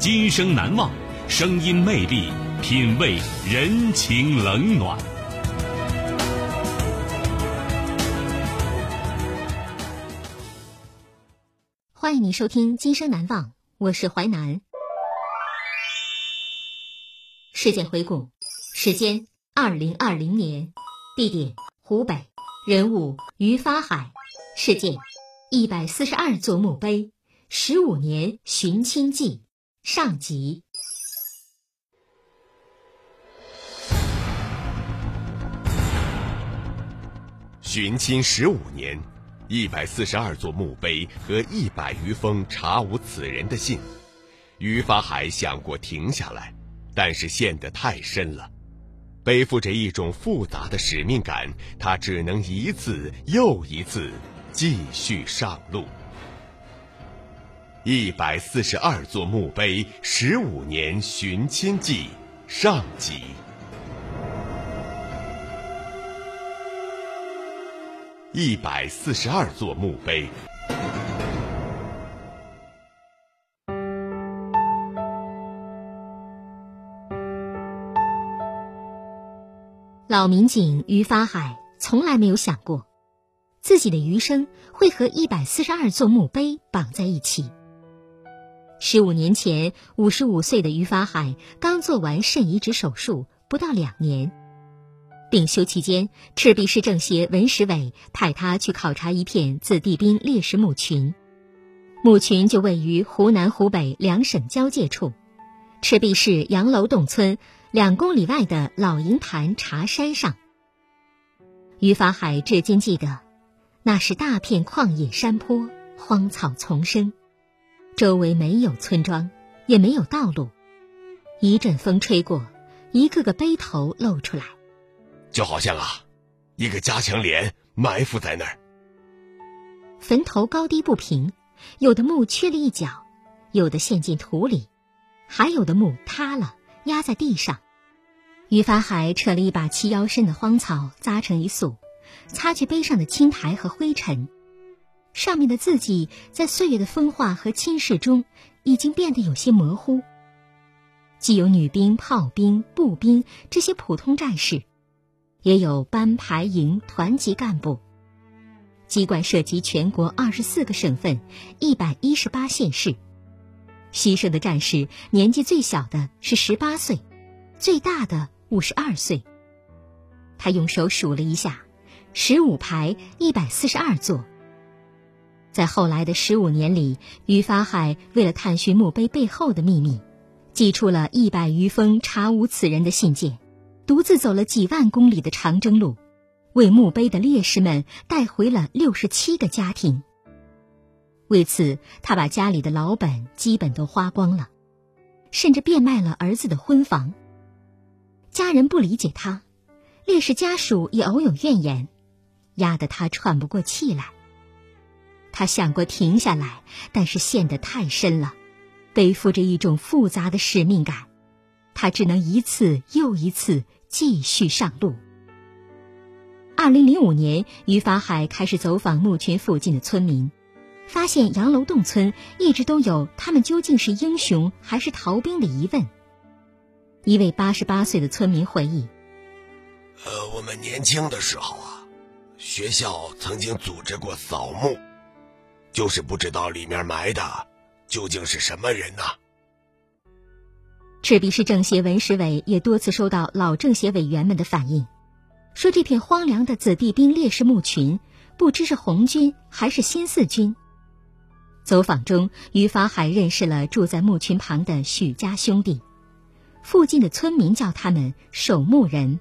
今生难忘，声音魅力，品味人情冷暖。欢迎您收听《今生难忘》，我是淮南。事件回顾：时间二零二零年，地点湖北，人物于发海，事件一百四十二座墓碑，十五年寻亲记上集。寻亲十五年。一百四十二座墓碑和一百余封查无此人的信，于发海想过停下来，但是陷得太深了，背负着一种复杂的使命感，他只能一次又一次继续上路。一百四十二座墓碑，十五年寻亲记上集。一百四十二座墓碑。老民警于发海从来没有想过，自己的余生会和一百四十二座墓碑绑在一起。十五年前，五十五岁的于法海刚做完肾移植手术，不到两年。病休期间，赤壁市政协文史委派他去考察一片子弟兵烈士墓群，墓群就位于湖南、湖北两省交界处，赤壁市杨楼洞村两公里外的老营盘茶山上。于法海至今记得，那是大片旷野山坡，荒草丛生，周围没有村庄，也没有道路，一阵风吹过，一个个碑头露出来。就好像啊，一个加强连埋伏在那儿。坟头高低不平，有的墓缺了一角，有的陷进土里，还有的墓塌了，压在地上。于法海扯了一把齐腰深的荒草，扎成一束，擦去碑上的青苔和灰尘。上面的字迹在岁月的风化和侵蚀中，已经变得有些模糊。既有女兵、炮兵、步兵这些普通战士。也有班排营团级干部。机关涉及全国二十四个省份，一百一十八县市。牺牲的战士年纪最小的是十八岁，最大的五十二岁。他用手数了一下，十五排一百四十二座。在后来的十五年里，于发海为了探寻墓碑背后的秘密，寄出了一百余封查无此人的信件。独自走了几万公里的长征路，为墓碑的烈士们带回了六十七个家庭。为此，他把家里的老本基本都花光了，甚至变卖了儿子的婚房。家人不理解他，烈士家属也偶有怨言，压得他喘不过气来。他想过停下来，但是陷得太深了，背负着一种复杂的使命感，他只能一次又一次。继续上路。二零零五年，于法海开始走访墓群附近的村民，发现杨楼洞村一直都有他们究竟是英雄还是逃兵的疑问。一位八十八岁的村民回忆：“呃，我们年轻的时候啊，学校曾经组织过扫墓，就是不知道里面埋的究竟是什么人呐。赤壁市政协文史委也多次收到老政协委员们的反映，说这片荒凉的子弟兵烈士墓群，不知是红军还是新四军。走访中，于法海认识了住在墓群旁的许家兄弟，附近的村民叫他们守墓人。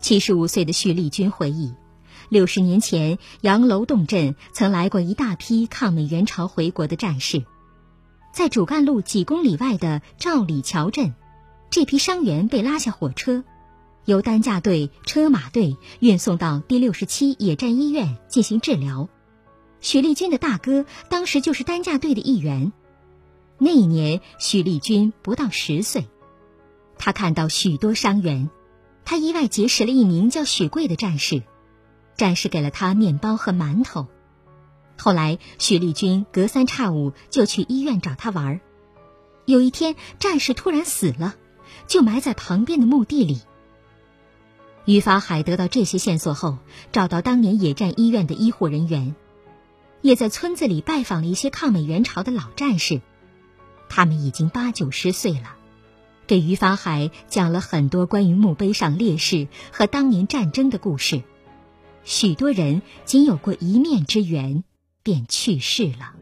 七十五岁的许立军回忆，六十年前杨楼洞镇曾来过一大批抗美援朝回国的战士。在主干路几公里外的赵里桥镇，这批伤员被拉下火车，由担架队、车马队运送到第六十七野战医院进行治疗。许立军的大哥当时就是担架队的一员。那一年，许立军不到十岁，他看到许多伤员，他意外结识了一名叫许贵的战士，战士给了他面包和馒头。后来，许立军隔三差五就去医院找他玩儿。有一天，战士突然死了，就埋在旁边的墓地里。于法海得到这些线索后，找到当年野战医院的医护人员，也在村子里拜访了一些抗美援朝的老战士，他们已经八九十岁了，给于法海讲了很多关于墓碑上烈士和当年战争的故事。许多人仅有过一面之缘。便去世了。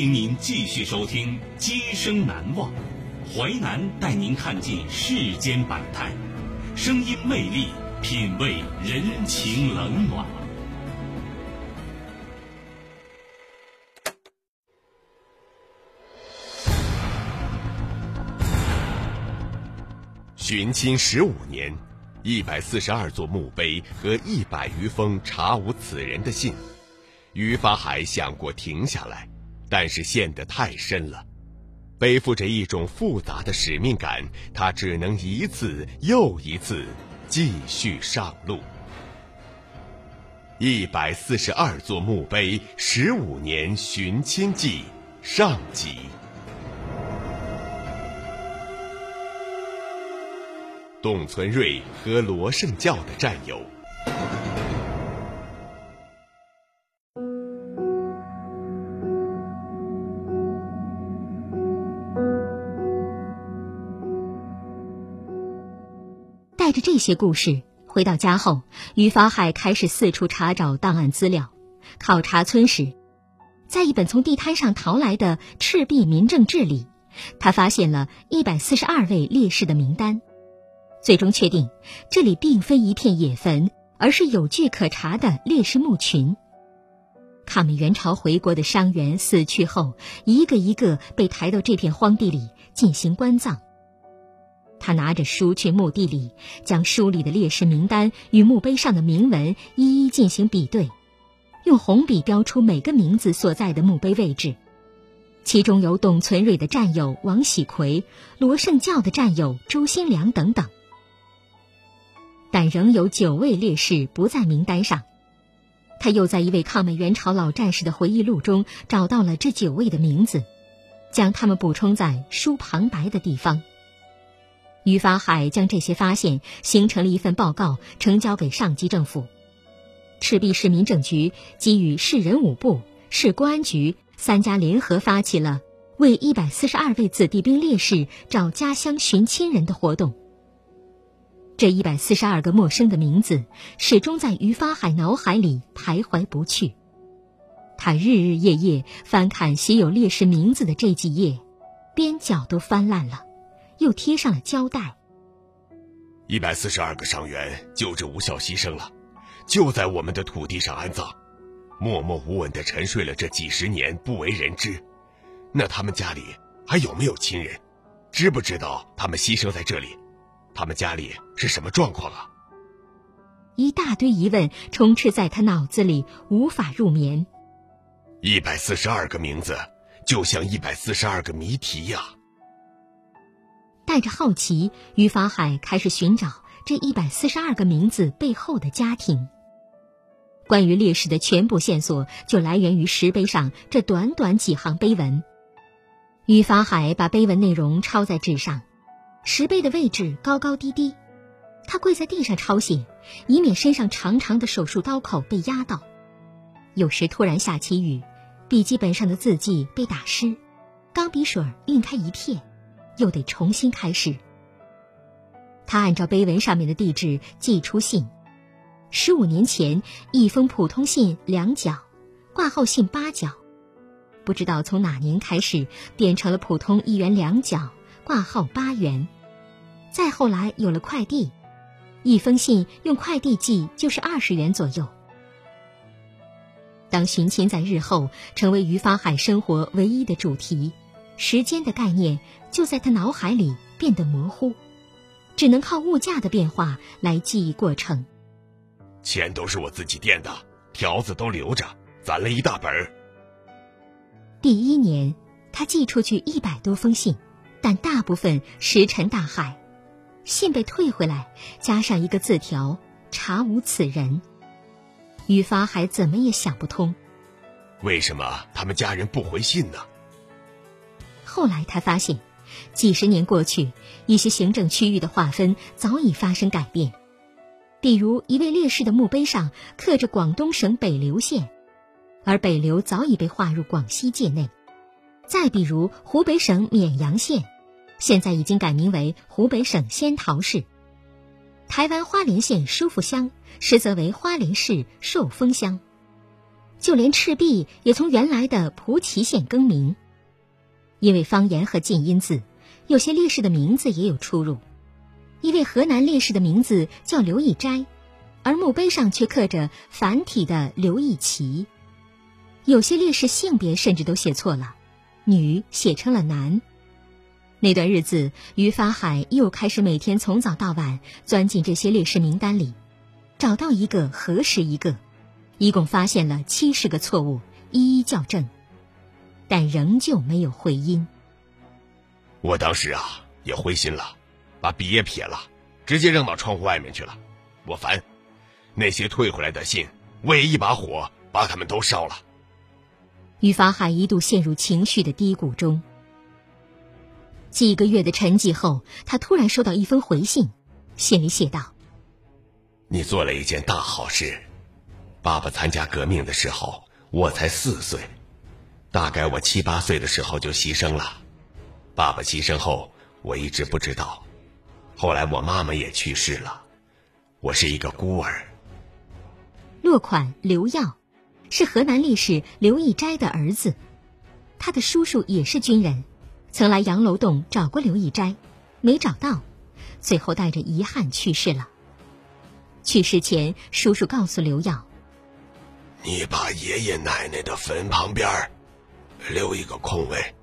迎您继续收听《今生难忘》，淮南带您看尽世间百态，声音魅力，品味人情冷暖。寻亲十五年，一百四十二座墓碑和一百余封查无此人的信，于法海想过停下来。但是陷得太深了，背负着一种复杂的使命感，他只能一次又一次继续上路。一百四十二座墓碑，十五年寻亲记上集。董存瑞和罗胜教的战友。带着这些故事回到家后，于法海开始四处查找档案资料，考察村史。在一本从地摊上淘来的《赤壁民政志》里，他发现了一百四十二位烈士的名单，最终确定这里并非一片野坟，而是有据可查的烈士墓群。抗美援朝回国的伤员死去后，一个一个被抬到这片荒地里进行棺葬。他拿着书去墓地里，将书里的烈士名单与墓碑上的铭文一一进行比对，用红笔标出每个名字所在的墓碑位置。其中有董存瑞的战友王喜奎、罗胜教的战友周新良等等，但仍有九位烈士不在名单上。他又在一位抗美援朝老战士的回忆录中找到了这九位的名字，将他们补充在书旁白的地方。于法海将这些发现形成了一份报告，呈交给上级政府。赤壁市民政局给予市人武部、市公安局三家联合发起了为一百四十二位子弟兵烈士找家乡寻亲人的活动。这一百四十二个陌生的名字始终在于法海脑海里徘徊不去。他日日夜夜翻看写有烈士名字的这几页，边角都翻烂了。又贴上了胶带。一百四十二个伤员救治无效牺牲了，就在我们的土地上安葬。默默无闻的沉睡了这几十年，不为人知。那他们家里还有没有亲人？知不知道他们牺牲在这里？他们家里是什么状况啊？一大堆疑问充斥在他脑子里，无法入眠。一百四十二个名字，就像一百四十二个谜题呀！带着好奇，于法海开始寻找这一百四十二个名字背后的家庭。关于烈士的全部线索，就来源于石碑上这短短几行碑文。于法海把碑文内容抄在纸上，石碑的位置高高低低，他跪在地上抄写，以免身上长长的手术刀口被压到。有时突然下起雨，笔记本上的字迹被打湿，钢笔水晕开一片，又得重新开始。他按照碑文上面的地址寄出信，十五年前一封普通信两角，挂号信八角。不知道从哪年开始变成了普通一元两角，挂号八元。再后来有了快递，一封信用快递寄就是二十元左右。当寻亲在日后成为于发海生活唯一的主题，时间的概念就在他脑海里变得模糊，只能靠物价的变化来记忆过程。钱都是我自己垫的，条子都留着，攒了一大本儿。第一年，他寄出去一百多封信，但大部分石沉大海，信被退回来，加上一个字条“查无此人”。于发还怎么也想不通，为什么他们家人不回信呢？后来他发现，几十年过去，一些行政区域的划分早已发生改变，比如一位烈士的墓碑上刻着广东省北流县。而北流早已被划入广西界内，再比如湖北省沔阳县，现在已经改名为湖北省仙桃市。台湾花莲县舒富乡实则为花莲市寿丰乡。就连赤壁也从原来的蒲圻县更名，因为方言和近音字，有些烈士的名字也有出入。一位河南烈士的名字叫刘义斋，而墓碑上却刻着繁体的刘义奇。有些烈士性别甚至都写错了，女写成了男。那段日子，于发海又开始每天从早到晚钻进这些烈士名单里，找到一个核实一个，一共发现了七十个错误，一一校正，但仍旧没有回音。我当时啊也灰心了，把笔也撇了，直接扔到窗户外面去了。我烦，那些退回来的信，我也一把火把他们都烧了。于法海一度陷入情绪的低谷中。几个月的沉寂后，他突然收到一封回信，信里写道：“你做了一件大好事。爸爸参加革命的时候，我才四岁，大概我七八岁的时候就牺牲了。爸爸牺牲后，我一直不知道。后来我妈妈也去世了，我是一个孤儿。”落款刘耀。是河南烈士刘义斋的儿子，他的叔叔也是军人，曾来杨楼洞找过刘义斋，没找到，最后带着遗憾去世了。去世前，叔叔告诉刘耀：“你把爷爷奶奶的坟旁边留一个空位，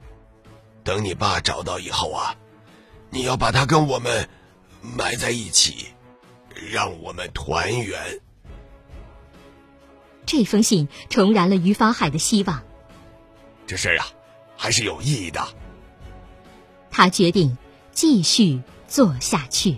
等你爸找到以后啊，你要把他跟我们埋在一起，让我们团圆。”这封信重燃了于法海的希望。这事儿啊，还是有意义的。他决定继续做下去。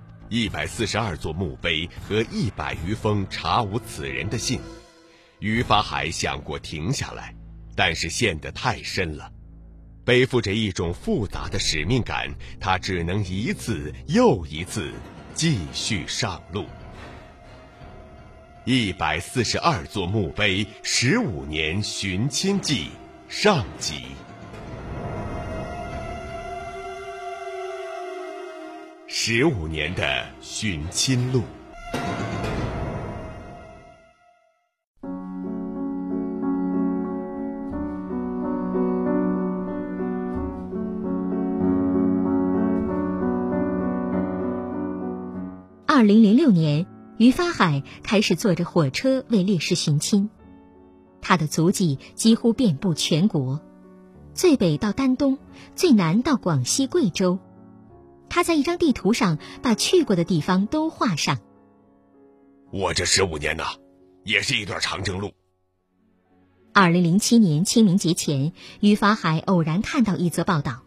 一百四十二座墓碑和一百余封查无此人的信，于法海想过停下来，但是陷得太深了，背负着一种复杂的使命感，他只能一次又一次继续上路。一百四十二座墓碑，十五年寻亲记上集。十五年的寻亲路。二零零六年，于发海开始坐着火车为烈士寻亲，他的足迹几乎遍布全国，最北到丹东，最南到广西贵州。他在一张地图上把去过的地方都画上。我这十五年呐，也是一段长征路。二零零七年清明节前，于法海偶然看到一则报道，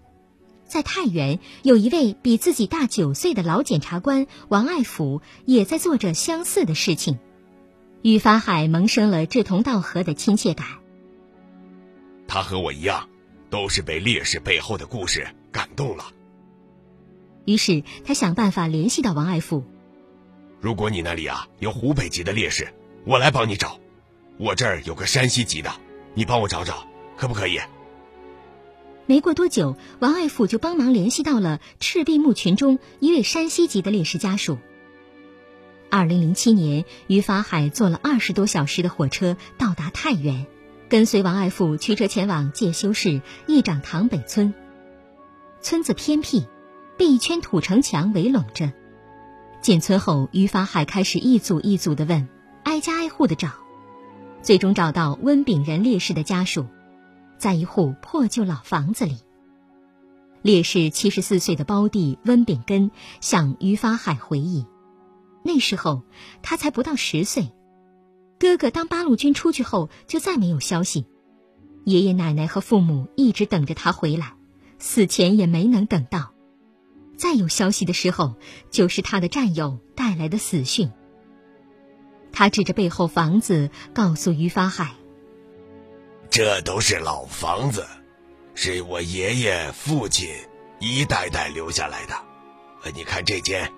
在太原有一位比自己大九岁的老检察官王爱甫也在做着相似的事情。于法海萌生了志同道合的亲切感。他和我一样，都是被烈士背后的故事感动了。于是他想办法联系到王爱富。如果你那里啊有湖北籍的烈士，我来帮你找。我这儿有个山西籍的，你帮我找找，可不可以？没过多久，王爱富就帮忙联系到了赤壁墓群中一位山西籍的烈士家属。二零零七年，于法海坐了二十多小时的火车到达太原，跟随王爱富驱车前往介休市义长塘北村。村子偏僻。被一圈土城墙围拢着。进村后，于法海开始一组一组的问，挨家挨户的找，最终找到温炳仁烈士的家属，在一户破旧老房子里。烈士七十四岁的胞弟温炳根向于法海回忆，那时候他才不到十岁，哥哥当八路军出去后就再没有消息，爷爷奶奶和父母一直等着他回来，死前也没能等到。再有消息的时候，就是他的战友带来的死讯。他指着背后房子，告诉于发海：“这都是老房子，是我爷爷、父亲一代代留下来的。你看这间，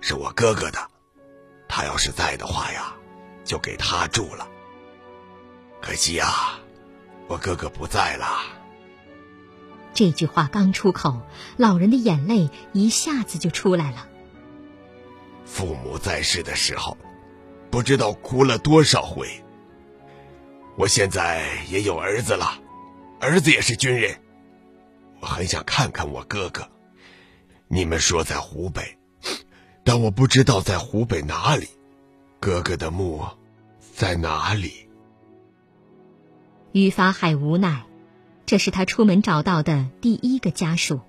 是我哥哥的，他要是在的话呀，就给他住了。可惜呀，我哥哥不在了。”这句话刚出口，老人的眼泪一下子就出来了。父母在世的时候，不知道哭了多少回。我现在也有儿子了，儿子也是军人，我很想看看我哥哥。你们说在湖北，但我不知道在湖北哪里，哥哥的墓在哪里？于法海无奈。这是他出门找到的第一个家属。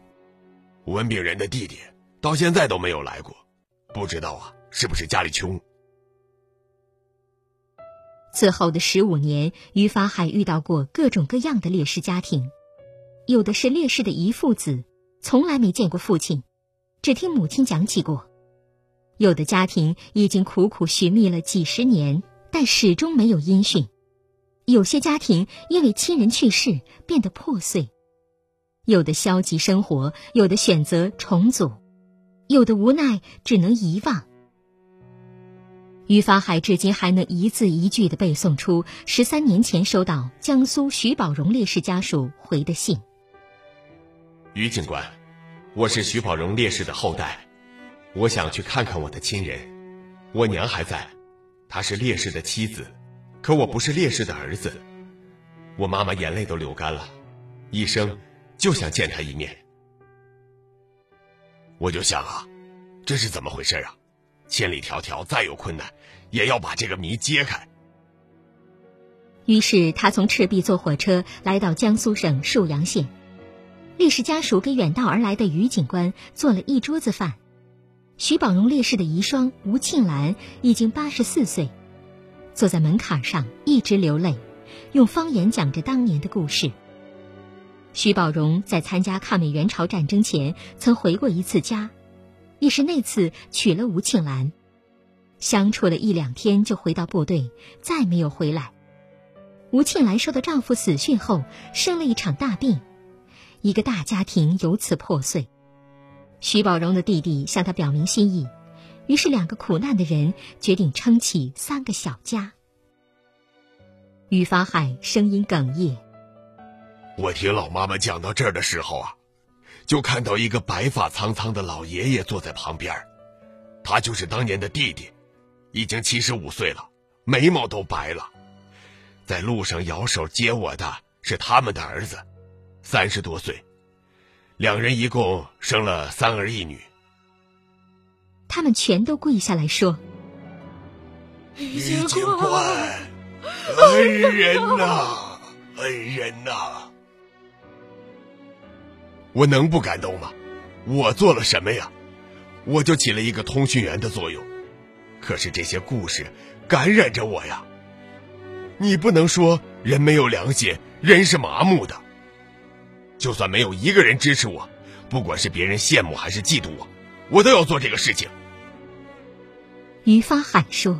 文炳仁的弟弟到现在都没有来过，不知道啊，是不是家里穷？此后的十五年，于法海遇到过各种各样的烈士家庭，有的是烈士的遗父子，从来没见过父亲，只听母亲讲起过；有的家庭已经苦苦寻觅了几十年，但始终没有音讯。有些家庭因为亲人去世变得破碎，有的消极生活，有的选择重组，有的无奈只能遗忘。于发海至今还能一字一句的背诵出十三年前收到江苏徐宝荣烈士家属回的信。于警官，我是徐宝荣烈士的后代，我想去看看我的亲人，我娘还在，她是烈士的妻子。可我不是烈士的儿子，我妈妈眼泪都流干了，一生就想见他一面。我就想啊，这是怎么回事啊？千里迢迢，再有困难，也要把这个谜揭开。于是他从赤壁坐火车来到江苏省沭阳县，烈士家属给远道而来的于警官做了一桌子饭。徐宝荣烈士的遗孀吴庆兰已经八十四岁。坐在门槛上，一直流泪，用方言讲着当年的故事。徐宝荣在参加抗美援朝战争前，曾回过一次家，也是那次娶了吴庆兰，相处了一两天就回到部队，再没有回来。吴庆兰收到丈夫死讯后，生了一场大病，一个大家庭由此破碎。徐宝荣的弟弟向他表明心意，于是两个苦难的人决定撑起三个小家。于法海声音哽咽：“我听老妈妈讲到这儿的时候啊。”就看到一个白发苍苍的老爷爷坐在旁边，他就是当年的弟弟，已经七十五岁了，眉毛都白了。在路上摇手接我的是他们的儿子，三十多岁，两人一共生了三儿一女。他们全都跪下来说：“李警官，恩人呐，恩人呐！”我能不感动吗？我做了什么呀？我就起了一个通讯员的作用。可是这些故事感染着我呀。你不能说人没有良心，人是麻木的。就算没有一个人支持我，不管是别人羡慕还是嫉妒我，我都要做这个事情。于发海说。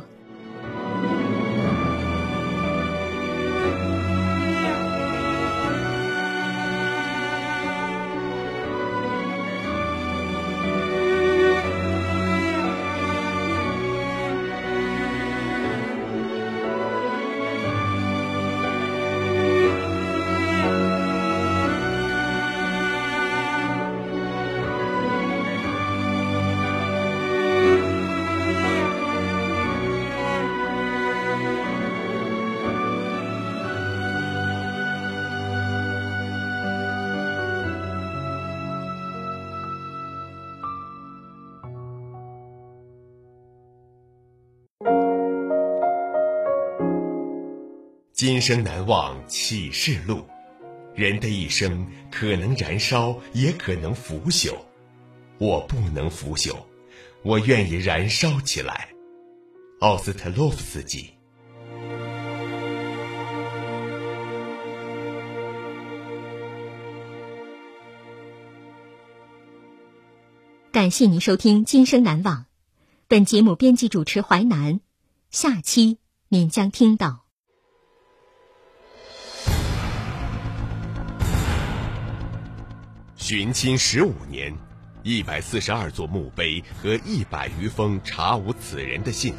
今生难忘启示录，人的一生可能燃烧，也可能腐朽。我不能腐朽，我愿意燃烧起来。奥斯特洛夫斯基。感谢您收听《今生难忘》，本节目编辑主持淮南，下期您将听到。寻亲十五年，一百四十二座墓碑和一百余封查无此人的信，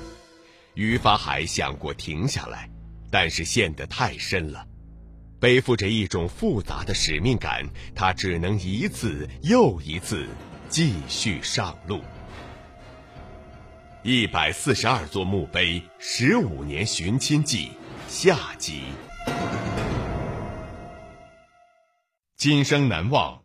于法海想过停下来，但是陷得太深了，背负着一种复杂的使命感，他只能一次又一次继续上路。一百四十二座墓碑，十五年寻亲记，下集。今生难忘。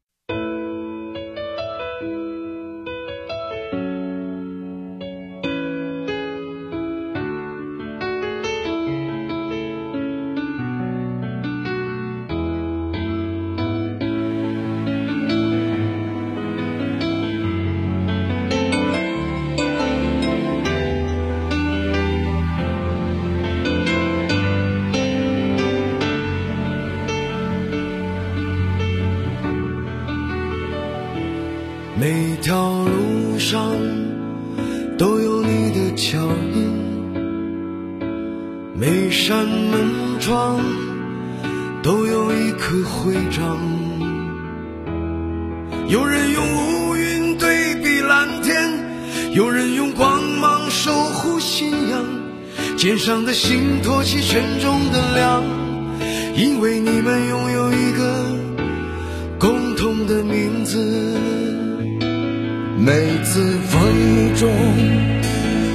每条路上都有你的脚印，每扇门窗都有一颗徽章。有人用乌云对比蓝天，有人用光芒守护信仰。肩上的心托起沉重的梁，因为你们拥有一个共同的名字。每次风雨中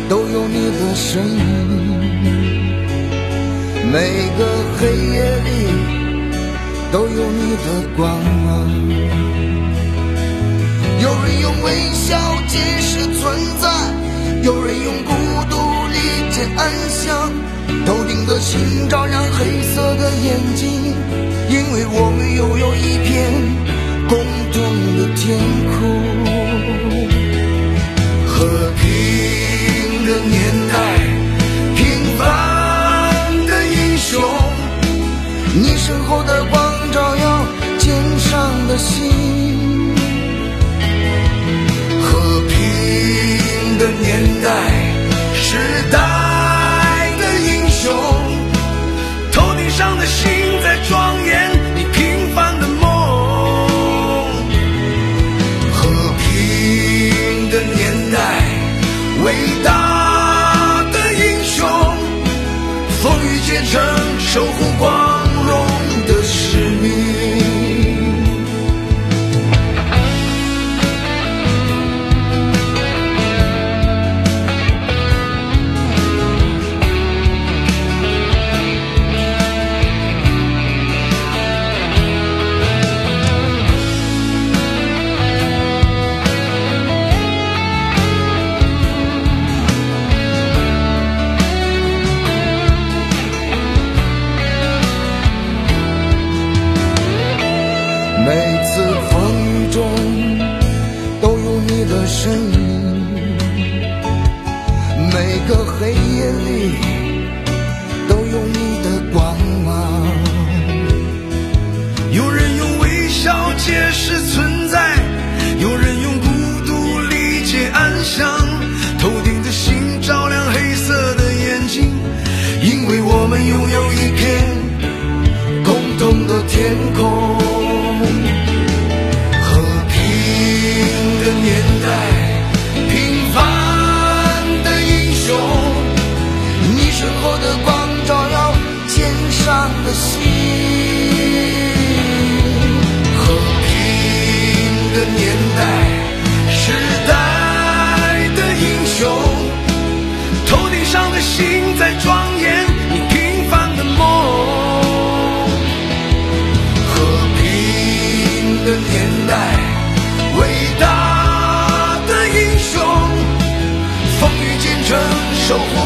都有你的身影，每个黑夜里都有你的光芒。有人用微笑解释存在，有人用孤独理解安详。头顶的星照亮黑色的眼睛，因为我们拥有一片共同的天空。和平的年代平凡的英雄你身后的光照耀肩上的心和平的年代时代因为我们拥有一片共同的天空和平的年代平凡的英雄你身后的光照耀肩上的心和平的年代。守护